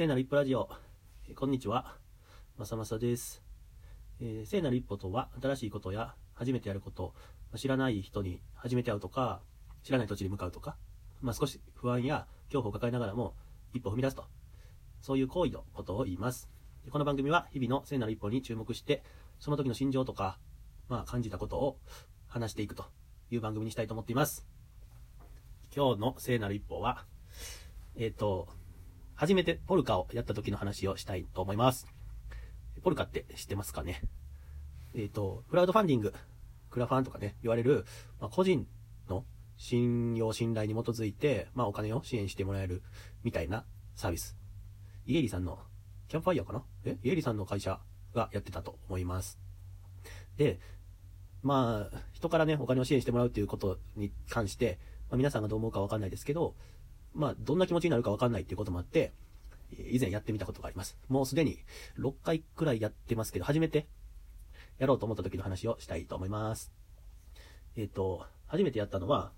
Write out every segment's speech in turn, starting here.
聖なる一歩ラジオ、えーこんにちは、まさまさです。えー聖なる一歩とは、新しいことや初めてやること、ま知らない人に初めて会うとか、知らない土地に向かうとか、まあ、少し不安や恐怖を抱えながらも一歩踏み出すと、そういう行為のことを言います。この番組は日々の聖なる一歩に注目して、その時の心情とか、まあ、感じたことを話していくという番組にしたいと思っています。今日の聖なる一歩は、えっ、と、初めてポルカをやった時の話をしたいと思います。ポルカって知ってますかね？えっ、と、クラウドファンディング、クラファンとかね、言われる、まあ、個人の信用、信頼に基づいて、まあ、お金を支援してもらえるみたいなサービス。イエリさんの、キャンプファイヤーかな？え？イエリさんの会社がやってたと思います。で、まあ、人からね、お金を支援してもらうっていうことに関して、まあ、皆さんがどう思うかわかんないですけど、まあ、どんな気持ちになるかわかんないっていうこともあって、以前やってみたことがあります。もうすでに6回くらいやってますけど、初めてやろうと思った時の話をしたいと思います。えっ、と、初めてやったのは、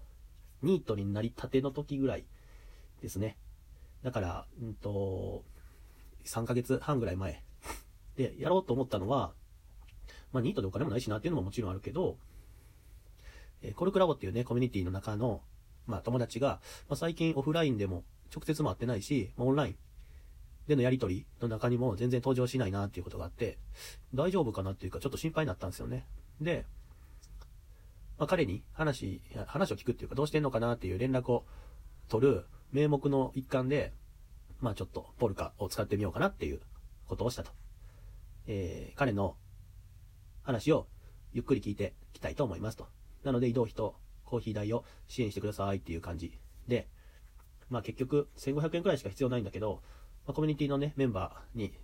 ニートになりたての時ぐらいですね。だから、うんと、3ヶ月半ぐらい前。で、やろうと思ったのは、まあ、ニートでお金もないしなっていうのももちろんあるけど、えーコルクラボっていうね、コミュニティの中の、まあ、友達が、まあ、最近オフラインでも直接も会ってないし、まあ、オンラインでのやりとりの中にも全然登場しないなっていうことがあって、大丈夫かなっていうかちょっと心配になったんですよね。で、まあ、彼に話、話を聞くっていうかどうしてんのかなっていう連絡を取る名目の一環で、まあちょっとポルカを使ってみようかなっていうことをしたと。えー彼の話をゆっくり聞いていきたいと思いますと。なので移動費とコーヒー代を支援してくださいっていう感じで、まあ結局1500円くらいしか必要ないんだけど、まあ、コミュニティのね、メンバーに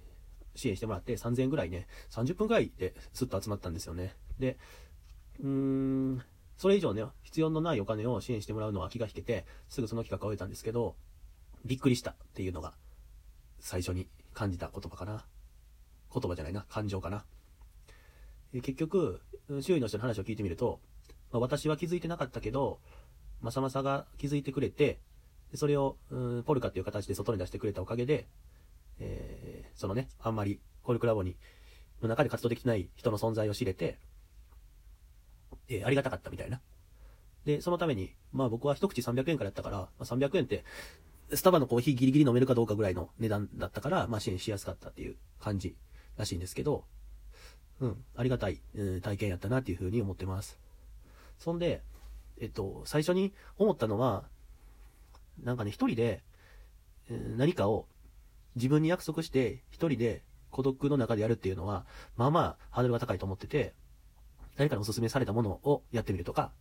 支援してもらって3000円くらいね、30分くらいですっと集まったんですよね。で、うーん、それ以上ね、必要のないお金を支援してもらうのは気が引けて、すぐその企画を終えたんですけど、びっくりしたっていうのが最初に感じた言葉かな。言葉じゃないな、感情かな。結局、周囲の人の話を聞いてみると、まあ、私は気づいてなかったけど、まさまさが気づいてくれて、それを、うんポルカっていう形で外に出してくれたおかげで、えーそのね、あんまりコルクラボに、の中で活動できない人の存在を知れて、えーありがたかったみたいな。で、そのために、まあ僕は一口300円からやったから、まあ、300円って、スタバのコーヒーギリギリ飲めるかどうかぐらいの値段だったから、まあ支援しやすかったっていう感じらしいんですけど、うん、ありがたい、うん体験やったなっていうふうに思ってます。そんで、えっと、最初に思ったのは、なんかね、一人で、何かを自分に約束して、一人で孤独の中でやるっていうのは、まあまあ、ハードルが高いと思ってて、誰かにお勧めされたものをやってみるとか、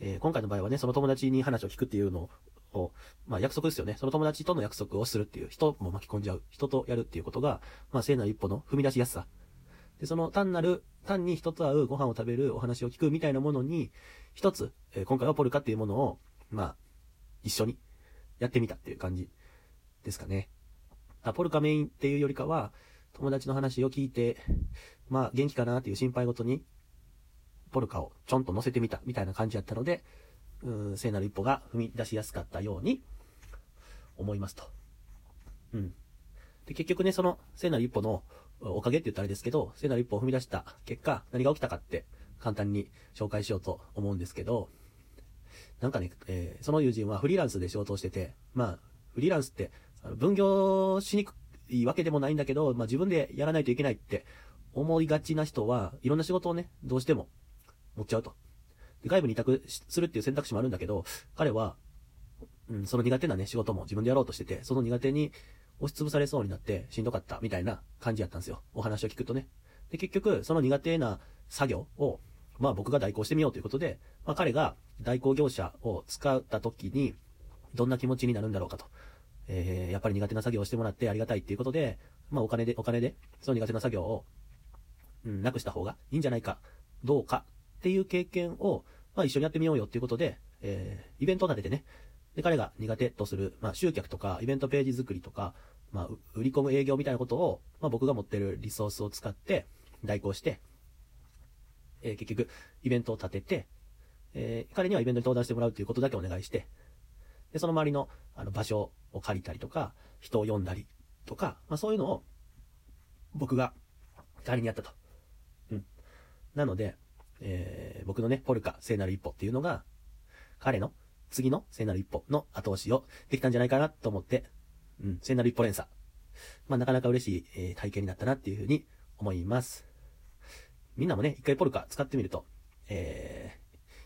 えー今回の場合はね、その友達に話を聞くっていうのを、まあ約束ですよね。その友達との約束をするっていう、人も巻き込んじゃう、人とやるっていうことが、まあ聖なる一歩の踏み出しやすさ。で、その単なる、単に人と会う、ご飯を食べる、お話を聞くみたいなものに、一つ、えー今回はポルカっていうものを、まあ、一緒にやってみたっていう感じですかね。あポルカメインっていうよりかは、友達の話を聞いて、まあ、元気かなっていう心配ごとに、ポルカをちょんと乗せてみたみたいな感じやったので、うん、聖なる一歩が踏み出しやすかったように思いますと。うん。で、結局ね、その聖なる一歩のおかげって言ったらあれですけど、聖なる一歩を踏み出した結果、何が起きたかって簡単に紹介しようと思うんですけど、なんかね、えーその友人はフリーランスで仕事をしてて、まあ、フリーランスって、分業しにくいわけでもないんだけど、まあ自分でやらないといけないって思いがちな人は、いろんな仕事をね、どうしても持っちゃうと。で外部に委託するっていう選択肢もあるんだけど、彼は、うん、その苦手なね、仕事も自分でやろうとしてて、その苦手に押しつぶされそうになってしんどかったみたいな感じやったんですよ。お話を聞くとね。で、結局、その苦手な作業を、まあ僕が代行してみようということで、まあ彼が代行業者を使った時に、どんな気持ちになるんだろうかと。えー、やっぱり苦手な作業をしてもらってありがたいっていうことで、まあお金で、お金で、その苦手な作業を、うん、なくした方がいいんじゃないか、どうかっていう経験を、まあ一緒にやってみようよっていうことで、えー、イベントを立ててね、で、彼が苦手とする、まあ集客とか、イベントページ作りとか、まあ、売り込む営業みたいなことを、まあ僕が持ってるリソースを使って、代行して、えー結局、イベントを立てて、えー彼にはイベントに登壇してもらうということだけお願いして、で、その周りの、あの、場所を借りたりとか、人を呼んだり、とか、まあそういうのを僕が代わりにやったと。うん。なので、えー、僕のね、ポルカ聖なる一歩っていうのが、彼の次の聖なる一歩の後押しをできたんじゃないかなと思って、うん、聖なる一歩連鎖。まあなかなか嬉しい、えー、体験になったなっていうふうに思います。みんなもね、一回ポルカ使ってみると、え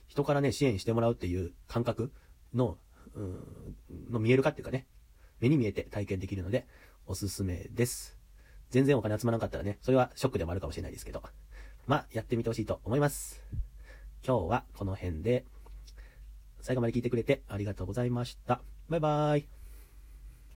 ー、人からね、支援してもらうっていう感覚の、うん、の見えるかっていうかね、目に見えて体験できるので、おすすめです。全然お金集まらなかったらね、それはショックでもあるかもしれないですけど、まあ、やってみてほしいと思います。今日はこの辺で、最後まで聞いてくれてありがとうございました。バイバーイ。